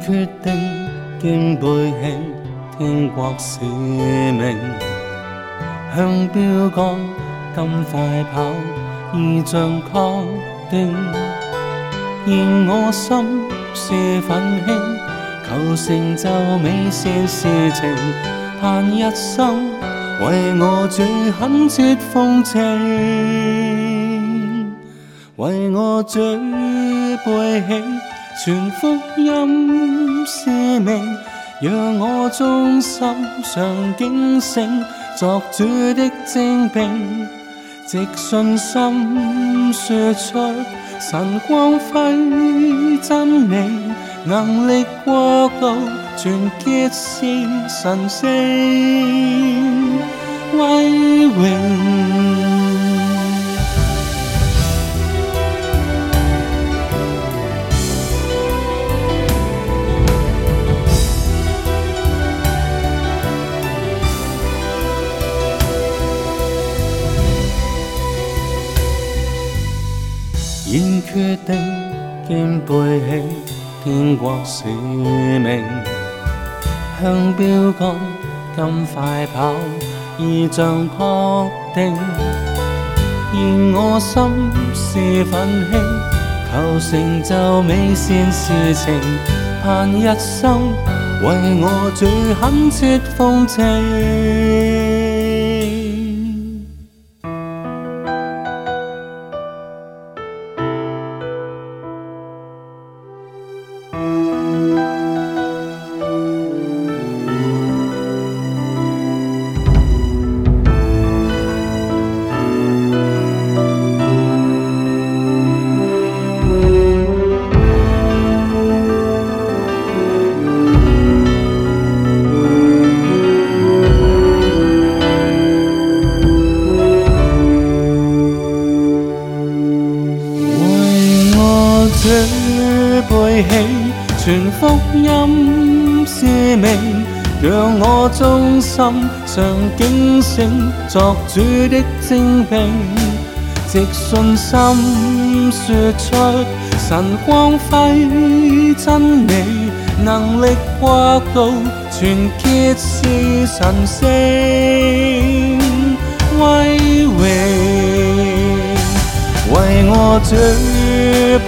决定肩背起天国使命，向标杆金快跑已将确定。然我心是愤青，求成就美善事情。盼一生为我主狠绝风情，为我主背弃。全福音使命，让我衷心常警醒。作主的精兵，藉信心说出神光辉真理，能力过高，全结是神圣威荣。已决定肩背起天国使命，向标杆咁快跑，义象确定。愿我心是奋起，求成就美善事情，盼一生为我最肯切奉请。起，全福音赦命，讓我忠心常警醒，作主的精兵，藉信心說出神光輝真理，能力跨度全揭示神聖威榮，為我主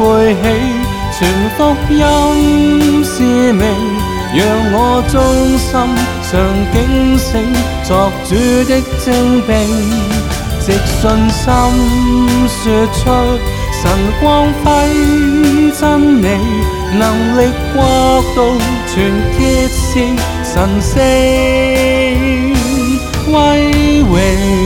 背起。傳福音使命，讓我忠心常警醒，作主的精兵，藉信心說出神光輝真理，能力國度全揭示神聖威榮。